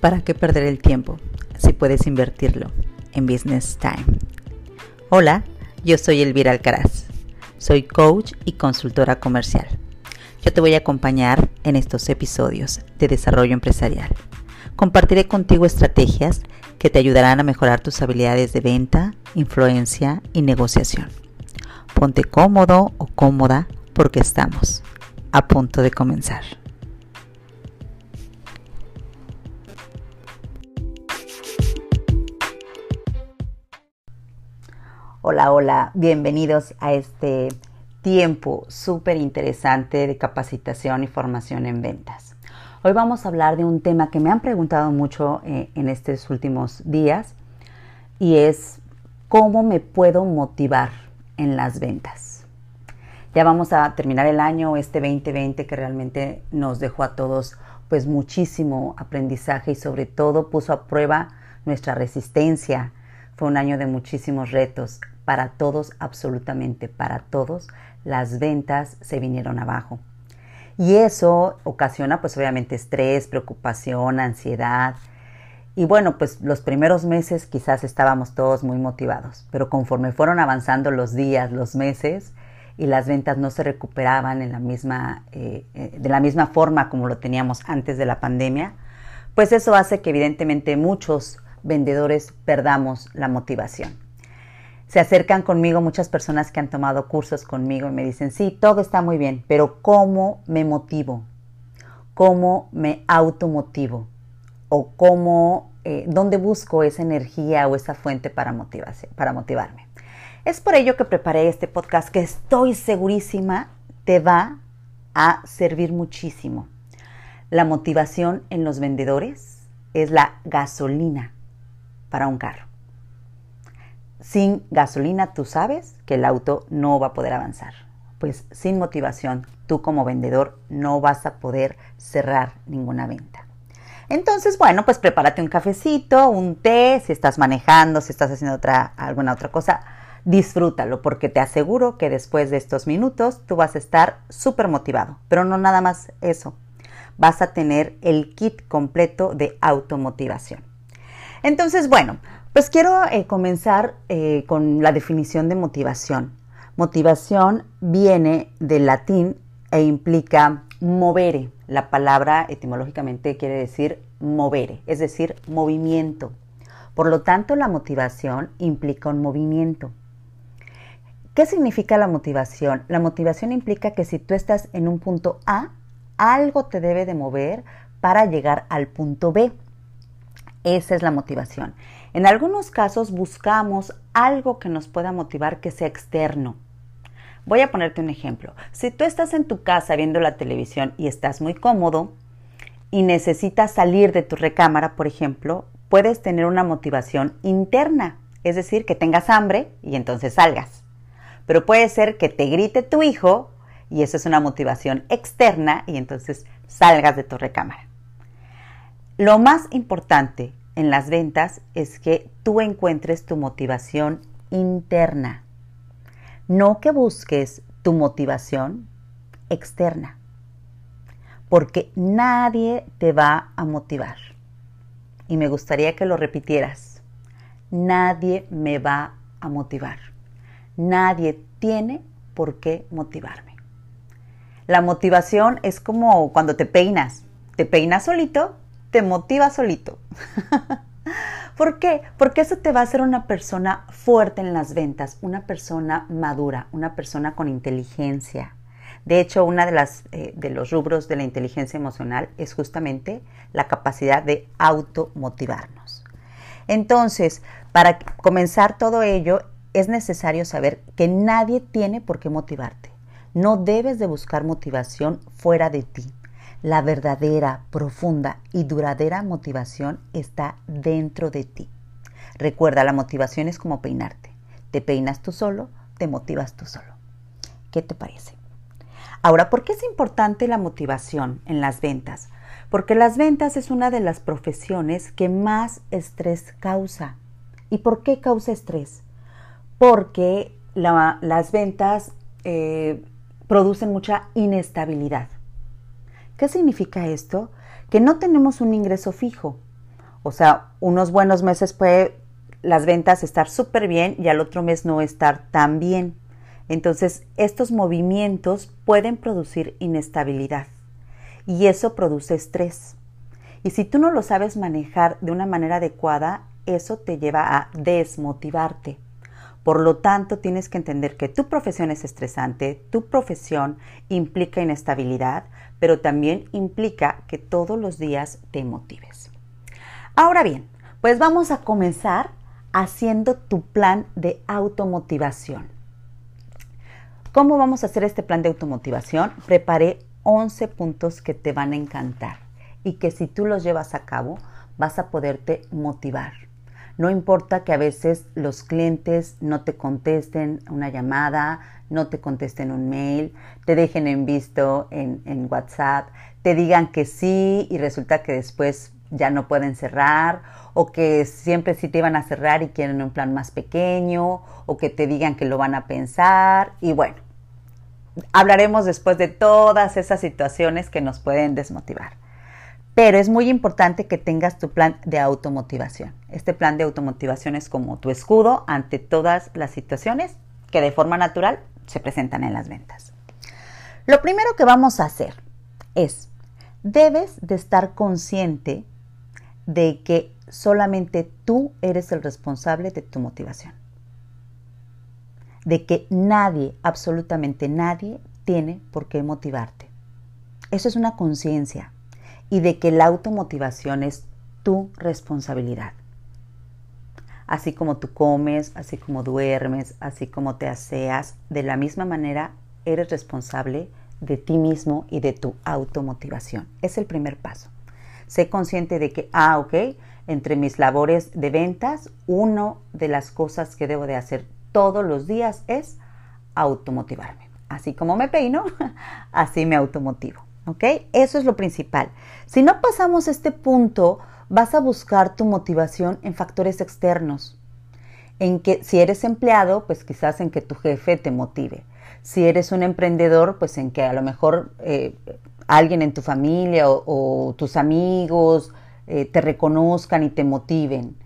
¿Para qué perder el tiempo si puedes invertirlo en Business Time? Hola, yo soy Elvira Alcaraz. Soy coach y consultora comercial. Yo te voy a acompañar en estos episodios de desarrollo empresarial. Compartiré contigo estrategias que te ayudarán a mejorar tus habilidades de venta, influencia y negociación. Ponte cómodo o cómoda porque estamos a punto de comenzar. Hola, hola, bienvenidos a este tiempo súper interesante de capacitación y formación en ventas. Hoy vamos a hablar de un tema que me han preguntado mucho eh, en estos últimos días y es cómo me puedo motivar en las ventas. Ya vamos a terminar el año, este 2020 que realmente nos dejó a todos pues muchísimo aprendizaje y sobre todo puso a prueba nuestra resistencia. Fue un año de muchísimos retos, para todos, absolutamente para todos, las ventas se vinieron abajo. Y eso ocasiona pues obviamente estrés, preocupación, ansiedad. Y bueno, pues los primeros meses quizás estábamos todos muy motivados, pero conforme fueron avanzando los días, los meses, y las ventas no se recuperaban en la misma, eh, eh, de la misma forma como lo teníamos antes de la pandemia, pues eso hace que evidentemente muchos vendedores perdamos la motivación se acercan conmigo muchas personas que han tomado cursos conmigo y me dicen, sí, todo está muy bien, pero ¿cómo me motivo? ¿Cómo me automotivo? ¿O cómo, eh, dónde busco esa energía o esa fuente para, para motivarme? Es por ello que preparé este podcast que estoy segurísima te va a servir muchísimo. La motivación en los vendedores es la gasolina para un carro. Sin gasolina tú sabes que el auto no va a poder avanzar. Pues sin motivación tú como vendedor no vas a poder cerrar ninguna venta. Entonces, bueno, pues prepárate un cafecito, un té, si estás manejando, si estás haciendo otra, alguna otra cosa, disfrútalo porque te aseguro que después de estos minutos tú vas a estar súper motivado. Pero no nada más eso, vas a tener el kit completo de automotivación. Entonces, bueno, pues quiero eh, comenzar eh, con la definición de motivación. Motivación viene del latín e implica movere. La palabra etimológicamente quiere decir movere, es decir, movimiento. Por lo tanto, la motivación implica un movimiento. ¿Qué significa la motivación? La motivación implica que si tú estás en un punto A, algo te debe de mover para llegar al punto B. Esa es la motivación. En algunos casos buscamos algo que nos pueda motivar que sea externo. Voy a ponerte un ejemplo. Si tú estás en tu casa viendo la televisión y estás muy cómodo y necesitas salir de tu recámara, por ejemplo, puedes tener una motivación interna, es decir, que tengas hambre y entonces salgas. Pero puede ser que te grite tu hijo y eso es una motivación externa y entonces salgas de tu recámara. Lo más importante en las ventas es que tú encuentres tu motivación interna, no que busques tu motivación externa, porque nadie te va a motivar. Y me gustaría que lo repitieras. Nadie me va a motivar. Nadie tiene por qué motivarme. La motivación es como cuando te peinas. Te peinas solito te motiva solito. ¿Por qué? Porque eso te va a hacer una persona fuerte en las ventas, una persona madura, una persona con inteligencia. De hecho, uno de, las, eh, de los rubros de la inteligencia emocional es justamente la capacidad de automotivarnos. Entonces, para comenzar todo ello, es necesario saber que nadie tiene por qué motivarte. No debes de buscar motivación fuera de ti. La verdadera, profunda y duradera motivación está dentro de ti. Recuerda, la motivación es como peinarte. Te peinas tú solo, te motivas tú solo. ¿Qué te parece? Ahora, ¿por qué es importante la motivación en las ventas? Porque las ventas es una de las profesiones que más estrés causa. ¿Y por qué causa estrés? Porque las ventas eh, producen mucha inestabilidad. ¿Qué significa esto? Que no tenemos un ingreso fijo. O sea, unos buenos meses puede las ventas estar súper bien y al otro mes no estar tan bien. Entonces, estos movimientos pueden producir inestabilidad y eso produce estrés. Y si tú no lo sabes manejar de una manera adecuada, eso te lleva a desmotivarte. Por lo tanto, tienes que entender que tu profesión es estresante, tu profesión implica inestabilidad, pero también implica que todos los días te motives. Ahora bien, pues vamos a comenzar haciendo tu plan de automotivación. ¿Cómo vamos a hacer este plan de automotivación? Preparé 11 puntos que te van a encantar y que si tú los llevas a cabo vas a poderte motivar. No importa que a veces los clientes no te contesten una llamada, no te contesten un mail, te dejen en visto en, en WhatsApp, te digan que sí y resulta que después ya no pueden cerrar o que siempre sí te iban a cerrar y quieren un plan más pequeño o que te digan que lo van a pensar y bueno, hablaremos después de todas esas situaciones que nos pueden desmotivar. Pero es muy importante que tengas tu plan de automotivación. Este plan de automotivación es como tu escudo ante todas las situaciones que de forma natural se presentan en las ventas. Lo primero que vamos a hacer es, debes de estar consciente de que solamente tú eres el responsable de tu motivación. De que nadie, absolutamente nadie, tiene por qué motivarte. Eso es una conciencia y de que la automotivación es tu responsabilidad. Así como tú comes, así como duermes, así como te aseas, de la misma manera eres responsable de ti mismo y de tu automotivación. Es el primer paso. Sé consciente de que, ah, ok, entre mis labores de ventas, una de las cosas que debo de hacer todos los días es automotivarme. Así como me peino, así me automotivo. ¿Ok? Eso es lo principal. Si no pasamos este punto, vas a buscar tu motivación en factores externos. En que si eres empleado, pues quizás en que tu jefe te motive. Si eres un emprendedor, pues en que a lo mejor eh, alguien en tu familia o, tus amigos eh, te reconozcan y te motiven.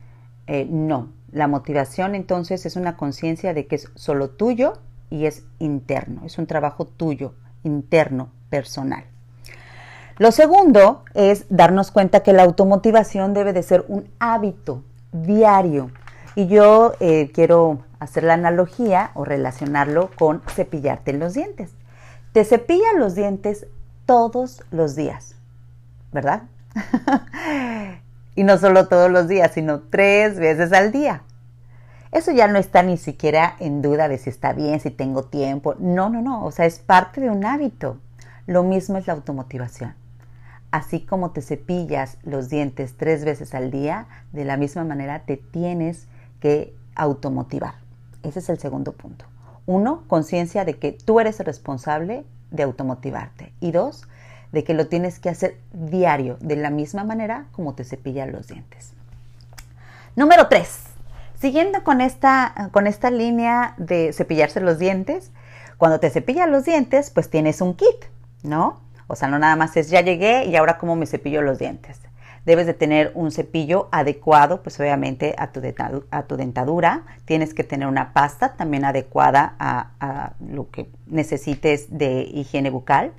Eh, no, la motivación entonces es una conciencia de que es solo tuyo y es interno, es un trabajo tuyo, interno, personal. Lo segundo es darnos cuenta que la automotivación debe de ser un hábito diario. Y yo eh, quiero hacer la analogía o relacionarlo con cepillarte los dientes. Te cepillas los dientes todos los días, ¿verdad? y no solo todos los días, sino tres veces al día. Eso ya no está ni siquiera en duda de si está bien, si tengo tiempo. No, no, no. O sea, es parte de un hábito. Lo mismo es la automotivación. Así como te cepillas los dientes tres veces al día, de la misma manera te tienes que automotivar. Ese es el segundo punto. Uno, conciencia de que tú eres el responsable de automotivarte. Y dos, de que lo tienes que hacer diario, de la misma manera como te cepillas los dientes. Número tres, siguiendo con esta, con esta línea de cepillarse los dientes, cuando te cepillas los dientes, pues tienes un kit, ¿no? O sea, no nada más es ya llegué y ahora cómo me cepillo los dientes. Debes de tener un cepillo adecuado, pues obviamente a tu, a dentadura. Tienes que tener una pasta también adecuada a, lo que necesites de higiene bucal.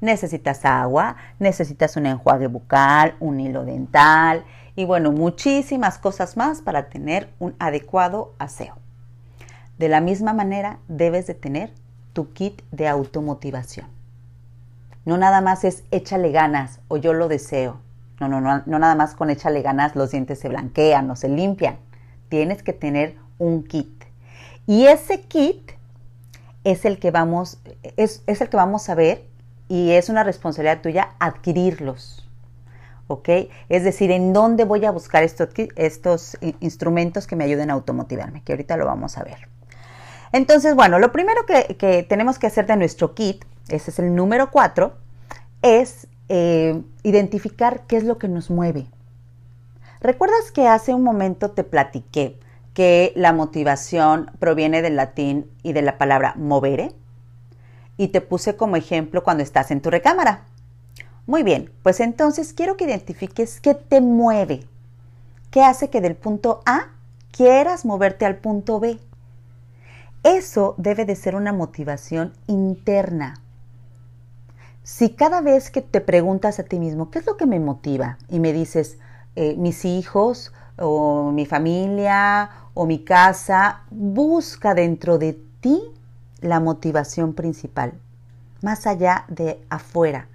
Necesitas agua, necesitas un enjuague bucal, un hilo dental y bueno, muchísimas cosas más para tener un adecuado aseo. De la misma manera, debes de tener tu kit de automotivación. No nada más es échale ganas o yo lo deseo. No, no, no, no nada más con échale ganas los dientes se blanquean o se limpian. Tienes que tener un kit. Y ese kit es el que vamos, es, el que vamos a ver y es una responsabilidad tuya adquirirlos. ¿Ok? Es decir, en dónde voy a buscar estos, estos instrumentos que me ayuden a automotivarme, que ahorita lo vamos a ver. Entonces, bueno, lo primero que, que tenemos que hacer de nuestro kit, ese es el número 4, es eh, identificar qué es lo que nos mueve. ¿Recuerdas que hace un momento te platiqué que la motivación proviene del latín y de la palabra movere? Y te puse como ejemplo cuando estás en tu recámara. Muy bien, pues entonces quiero que identifiques qué te mueve. ¿Qué hace que del punto A quieras moverte al punto B? Eso debe de ser una motivación interna. Si cada vez que te preguntas a ti mismo, ¿qué es lo que me motiva? Y me dices, eh, mis hijos o mi familia o mi casa, busca dentro de ti la motivación principal, más allá de afuera.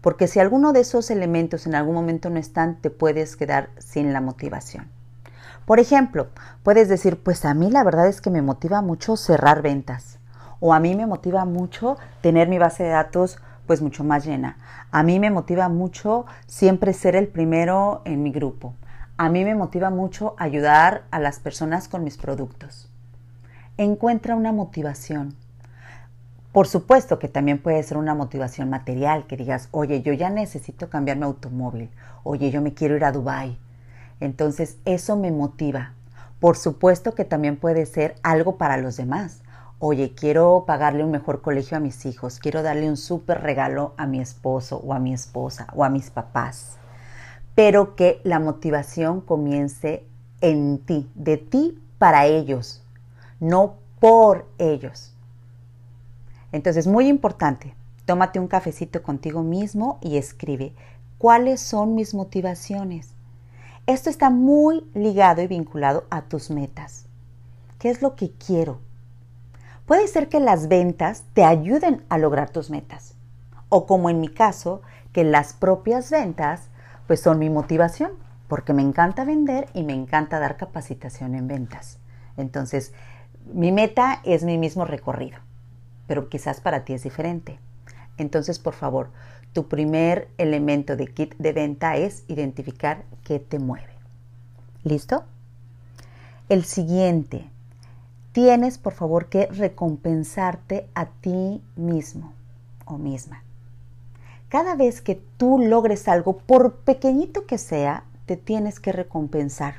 Porque si alguno de esos elementos en algún momento no están, te puedes quedar sin la motivación. Por ejemplo, puedes decir, pues a mí la verdad es que me motiva mucho cerrar ventas. O a mí me motiva mucho tener mi base de datos pues mucho más llena. A mí me motiva mucho siempre ser el primero en mi grupo. A mí me motiva mucho ayudar a las personas con mis productos. Encuentra una motivación. Por supuesto que también puede ser una motivación material, que digas, oye, yo ya necesito cambiar mi automóvil, oye, yo me quiero ir a Dubai. Entonces, eso me motiva. Por supuesto que también puede ser algo para los demás. Oye, quiero pagarle un mejor colegio a mis hijos, quiero darle un súper regalo a mi esposo o a mi esposa o a mis papás. Pero que la motivación comience en ti, de ti para ellos, no por ellos. Entonces, muy importante, tómate un cafecito contigo mismo y escribe cuáles son mis motivaciones. Esto está muy ligado y vinculado a tus metas. ¿Qué es lo que quiero? Puede ser que las ventas te ayuden a lograr tus metas. O como en mi caso, que las propias ventas pues son mi motivación, porque me encanta vender y me encanta dar capacitación en ventas. Entonces, mi meta es mi mismo recorrido pero quizás para ti es diferente. Entonces, por favor, tu primer elemento de kit de venta es identificar qué te mueve. ¿Listo? El siguiente, tienes por favor que recompensarte a ti mismo o misma. Cada vez que tú logres algo, por pequeñito que sea, te tienes que recompensar.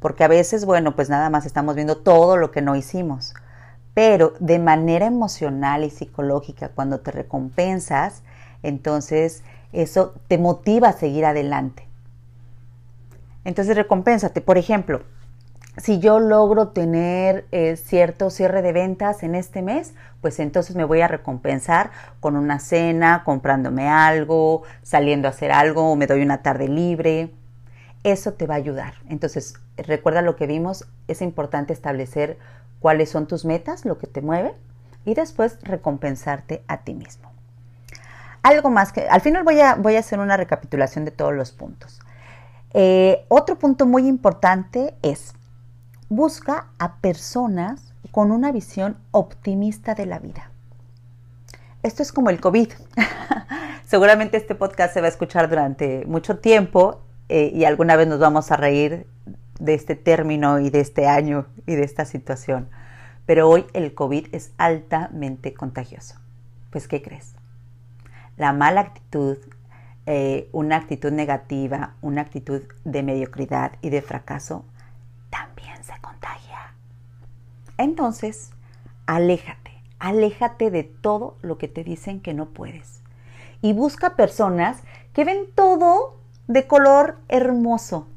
Porque a veces, bueno, pues nada más estamos viendo todo lo que no hicimos pero de manera emocional y psicológica, cuando te recompensas, entonces eso te motiva a seguir adelante. Entonces recompénsate. Por ejemplo, si yo logro tener eh, cierto cierre de ventas en este mes, pues entonces me voy a recompensar con una cena, comprándome algo, saliendo a hacer algo, o me doy una tarde libre. Eso te va a ayudar. Entonces, recuerda lo que vimos, es importante establecer cuáles son tus metas, lo que te mueve y después recompensarte a ti mismo. Algo más que al final voy a, hacer una recapitulación de todos los puntos. Eh, otro punto muy importante es busca a personas con una visión optimista de la vida. Esto es como el COVID. Seguramente este podcast se va a escuchar durante mucho tiempo eh, y alguna vez nos vamos a reír de este término y de este año y de esta situación. Pero hoy el COVID es altamente contagioso. Pues, ¿qué crees? La mala actitud, eh, una actitud negativa, una actitud de mediocridad y de fracaso, también se contagia. Entonces, aléjate, aléjate de todo lo que te dicen que no puedes. Y busca personas que ven todo de color hermoso,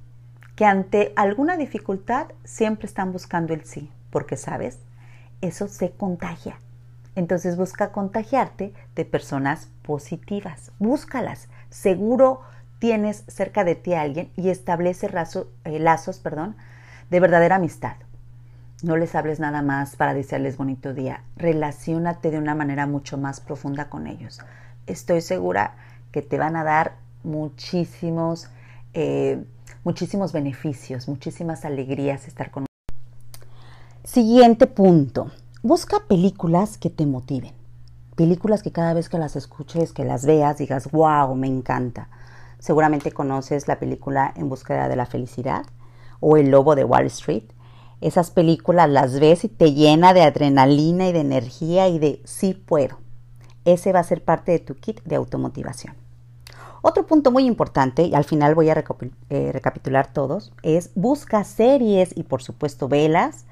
que ante alguna dificultad siempre están buscando el sí, porque sabes, eso se contagia. Entonces busca contagiarte de personas positivas, búscalas. Seguro tienes cerca de ti a alguien y establece eh, lazos perdón, de verdadera amistad. No les hables nada más para desearles bonito día. Relaciónate de una manera mucho más profunda con ellos. Estoy segura que te van a dar muchísimos eh, muchísimos beneficios, muchísimas alegrías estar con Siguiente punto. Busca películas que te motiven. Películas que cada vez que las escuches, que las veas, digas, wow, me encanta. Seguramente conoces la película En búsqueda de la felicidad o El lobo de Wall Street. Esas películas las ves y te llena de adrenalina y de energía y de sí puedo. Ese va a ser parte de tu kit de automotivación. Otro punto muy importante, y al final voy a eh, recapitular todos, es busca series y por supuesto velas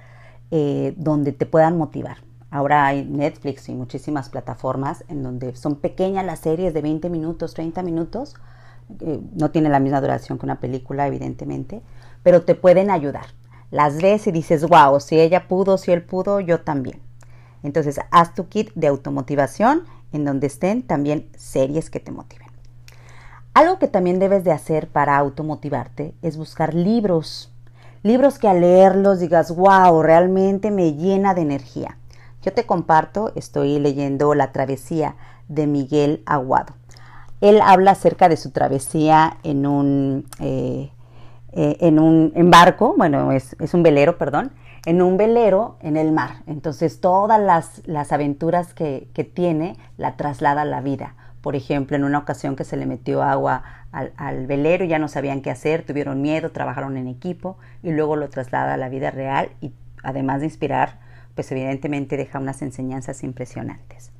eh, donde te puedan motivar. Ahora hay Netflix y muchísimas plataformas en donde son pequeñas las series de 20 minutos, 30 minutos, eh, no tiene la misma duración que una película, evidentemente, pero te pueden ayudar. Las ves y dices, wow, si ella pudo, si él pudo, yo también. Entonces, haz tu kit de automotivación en donde estén también series que te motiven. Algo que también debes de hacer para automotivarte es buscar libros. Libros que al leerlos digas, wow, realmente me llena de energía. Yo te comparto, estoy leyendo La travesía de Miguel Aguado. Él habla acerca de su travesía en un, eh, eh, en un barco, bueno, es, un velero, perdón, en un velero en el mar. Entonces todas las, aventuras que, que, tiene la traslada a la vida. Por ejemplo, en una ocasión que se le metió agua al, al, velero ya no sabían qué hacer, tuvieron miedo, trabajaron en equipo y luego lo traslada a la vida real y además de inspirar, pues evidentemente deja unas enseñanzas impresionantes.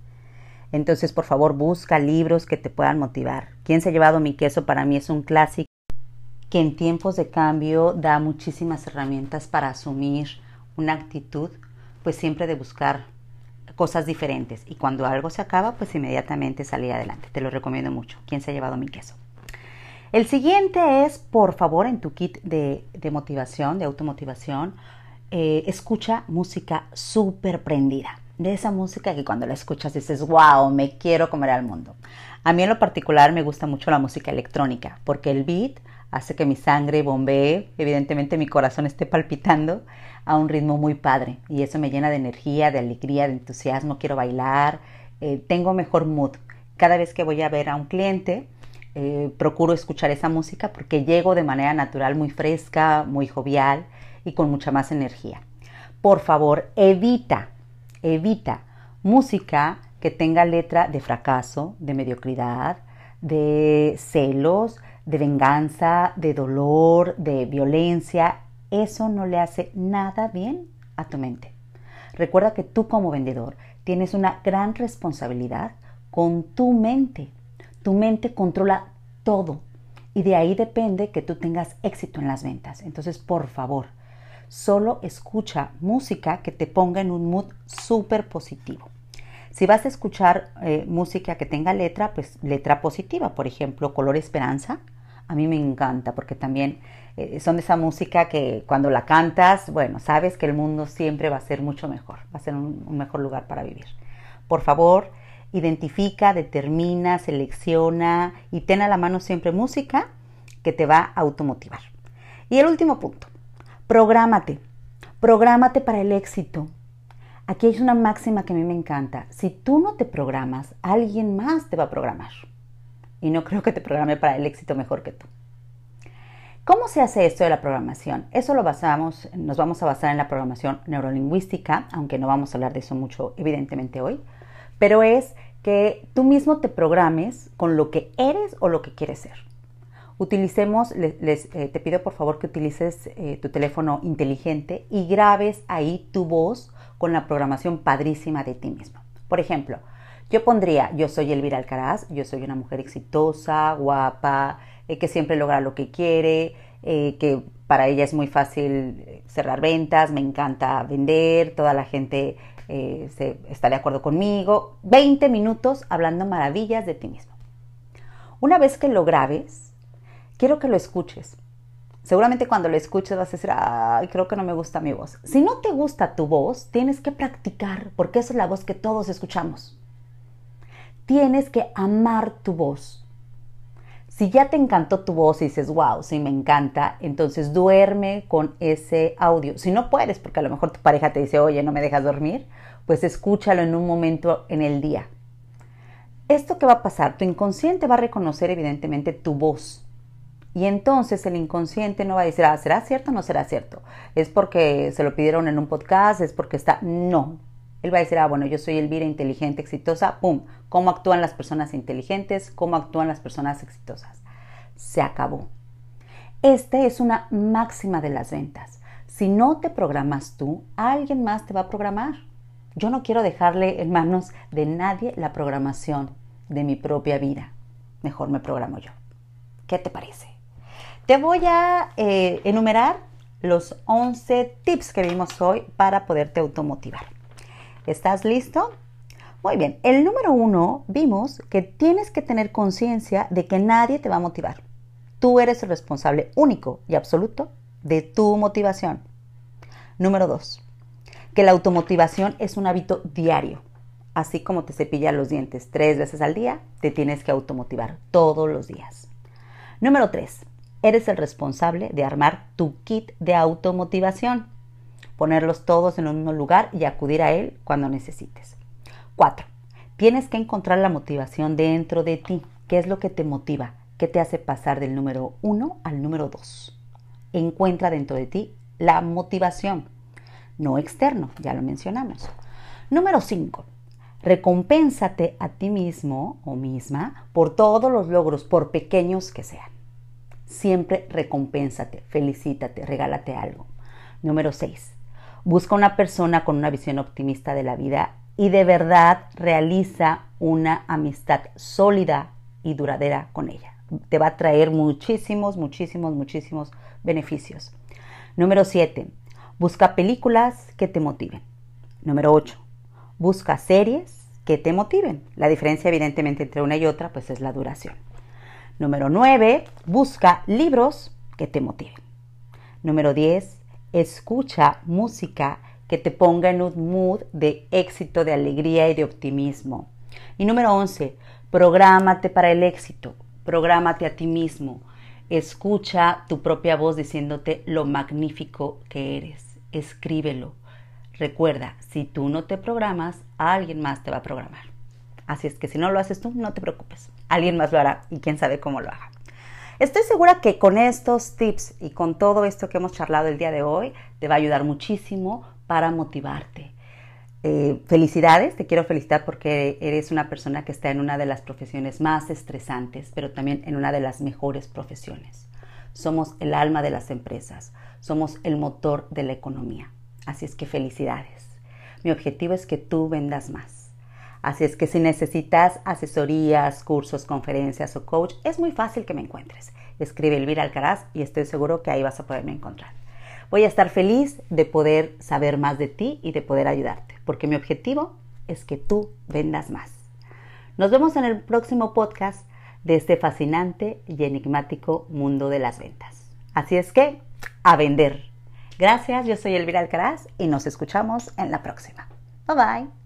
Entonces, por favor, busca libros que te puedan motivar. ¿Quién se ha llevado mi queso? Para mí es un clásico que en tiempos de cambio da muchísimas herramientas para asumir una actitud, pues siempre de buscar cosas diferentes. Y cuando algo se acaba, pues inmediatamente salir adelante. Te lo recomiendo mucho. ¿Quién se ha llevado mi queso? El siguiente es, por favor, en tu kit de, motivación, de automotivación, eh, escucha música súper prendida. De esa música que cuando la escuchas dices, wow, me quiero comer al mundo. A mí en lo particular me gusta mucho la música electrónica, porque el beat hace que mi sangre bombee, evidentemente mi corazón esté palpitando a un ritmo muy padre y eso me llena de energía, de alegría, de entusiasmo, quiero bailar, eh, tengo mejor mood. Cada vez que voy a ver a un cliente, eh, procuro escuchar esa música porque llego de manera natural muy fresca, muy jovial y con mucha más energía. Por favor, evita, evita música que tenga letra de fracaso, de mediocridad, de celos, de venganza, de dolor, de violencia, eso no le hace nada bien a tu mente. Recuerda que tú como vendedor tienes una gran responsabilidad con tu mente. Tu mente controla todo y de ahí depende que tú tengas éxito en las ventas. Entonces, por favor, solo escucha música que te ponga en un mood súper positivo. Si vas a escuchar eh, música que tenga letra, pues letra positiva, por ejemplo, Color Esperanza, a mí me encanta porque también eh, son de esa música que cuando la cantas, bueno, sabes que el mundo siempre va a ser mucho mejor, va a ser un, mejor lugar para vivir. Por favor, identifica, determina, selecciona y ten a la mano siempre música que te va a automotivar. Y el último punto, prográmate, prográmate para el éxito. Aquí hay una máxima que a mí me encanta. Si tú no te programas, alguien más te va a programar y no creo que te programe para el éxito mejor que tú. ¿Cómo se hace esto de la programación? Eso lo basamos, nos vamos a basar en la programación neurolingüística, aunque no vamos a hablar de eso mucho evidentemente hoy, pero es que tú mismo te programes con lo que eres o lo que quieres ser. Utilicemos, eh, te pido por favor que utilices eh, tu teléfono inteligente y grabes ahí tu voz con la programación padrísima de ti mismo. Por ejemplo, yo pondría, yo soy Elvira Alcaraz, yo soy una mujer exitosa, guapa, eh, que siempre logra lo que quiere, eh, que para ella es muy fácil eh, cerrar ventas, me encanta vender, toda la gente se, está de acuerdo conmigo. 20 minutos hablando maravillas de ti mismo. Una vez que lo grabes, quiero que lo escuches. Seguramente cuando lo escuches vas a decir, ay, creo que no me gusta mi voz. Si no te gusta tu voz, tienes que practicar, porque esa es la voz que todos escuchamos tienes que amar tu voz. Si ya te encantó tu voz y dices, wow, sí me encanta, entonces duerme con ese audio. Si no puedes, porque a lo mejor tu pareja te dice, oye, no me dejas dormir, pues escúchalo en un momento en el día. ¿Esto qué va a pasar? Tu inconsciente va a reconocer evidentemente tu voz. Y entonces el inconsciente no va a decir, ah, ¿será cierto o no será cierto? Es porque se lo pidieron en un podcast, es porque está... No, él va a decir, ah, bueno, yo soy Elvira, inteligente, exitosa, ¡pum! ¿Cómo actúan las personas inteligentes? ¿Cómo actúan las personas exitosas? Se acabó. Esta es una máxima de las ventas. Si no te programas tú, alguien más te va a programar. Yo no quiero dejarle en manos de nadie la programación de mi propia vida. Mejor me programo yo. ¿Qué te parece? Te voy a eh, enumerar los 11 tips que vimos hoy para poderte automotivar. ¿Estás listo? Muy bien, el número uno vimos que tienes que tener conciencia de que nadie te va a motivar. Tú eres el responsable único y absoluto de tu motivación. Número dos, que la automotivación es un hábito diario. Así como te cepillas los dientes tres veces al día, te tienes que automotivar todos los días. Número tres, eres el responsable de armar tu kit de automotivación, ponerlos todos en un mismo lugar y acudir a él cuando necesites. 4. Tienes que encontrar la motivación dentro de ti. ¿Qué es lo que te motiva? ¿Qué te hace pasar del número 1 al número 2? Encuentra dentro de ti la motivación, no externo, ya lo mencionamos. Número 5. Recompénsate a ti mismo o misma por todos los logros, por pequeños que sean. Siempre recompénsate, felicítate, regálate algo. Número 6. Busca una persona con una visión optimista de la vida y de verdad realiza una amistad sólida y duradera con ella. Te va a traer muchísimos, muchísimos, muchísimos beneficios. Número 7. Busca películas que te motiven. Número 8. Busca series que te motiven. La diferencia evidentemente entre una y otra pues es la duración. Número 9. Busca libros que te motiven. Número 10. Escucha música que te ponga en un mood de éxito, de alegría y de optimismo. Y número 11, prográmate para el éxito, prográmate a ti mismo. Escucha tu propia voz diciéndote lo magnífico que eres. Escríbelo. Recuerda, si tú no te programas, alguien más te va a programar. Así es que si no lo haces tú, no te preocupes. Alguien más lo hará y quién sabe cómo lo haga. Estoy segura que con estos tips y con todo esto que hemos charlado el día de hoy, te va a ayudar muchísimo para motivarte. Eh, felicidades, te quiero felicitar porque eres una persona que está en una de las profesiones más estresantes, pero también en una de las mejores profesiones. Somos el alma de las empresas, somos el motor de la economía. Así es que felicidades. Mi objetivo es que tú vendas más. Así es que si necesitas asesorías, cursos, conferencias o coach, es muy fácil que me encuentres. Escribe Elvira Alcaraz y estoy seguro que ahí vas a poderme encontrar. Voy a estar feliz de poder saber más de ti y de poder ayudarte, porque mi objetivo es que tú vendas más. Nos vemos en el próximo podcast de este fascinante y enigmático mundo de las ventas. Así es que, a vender. Gracias, yo soy Elvira Alcaraz y nos escuchamos en la próxima. Bye bye.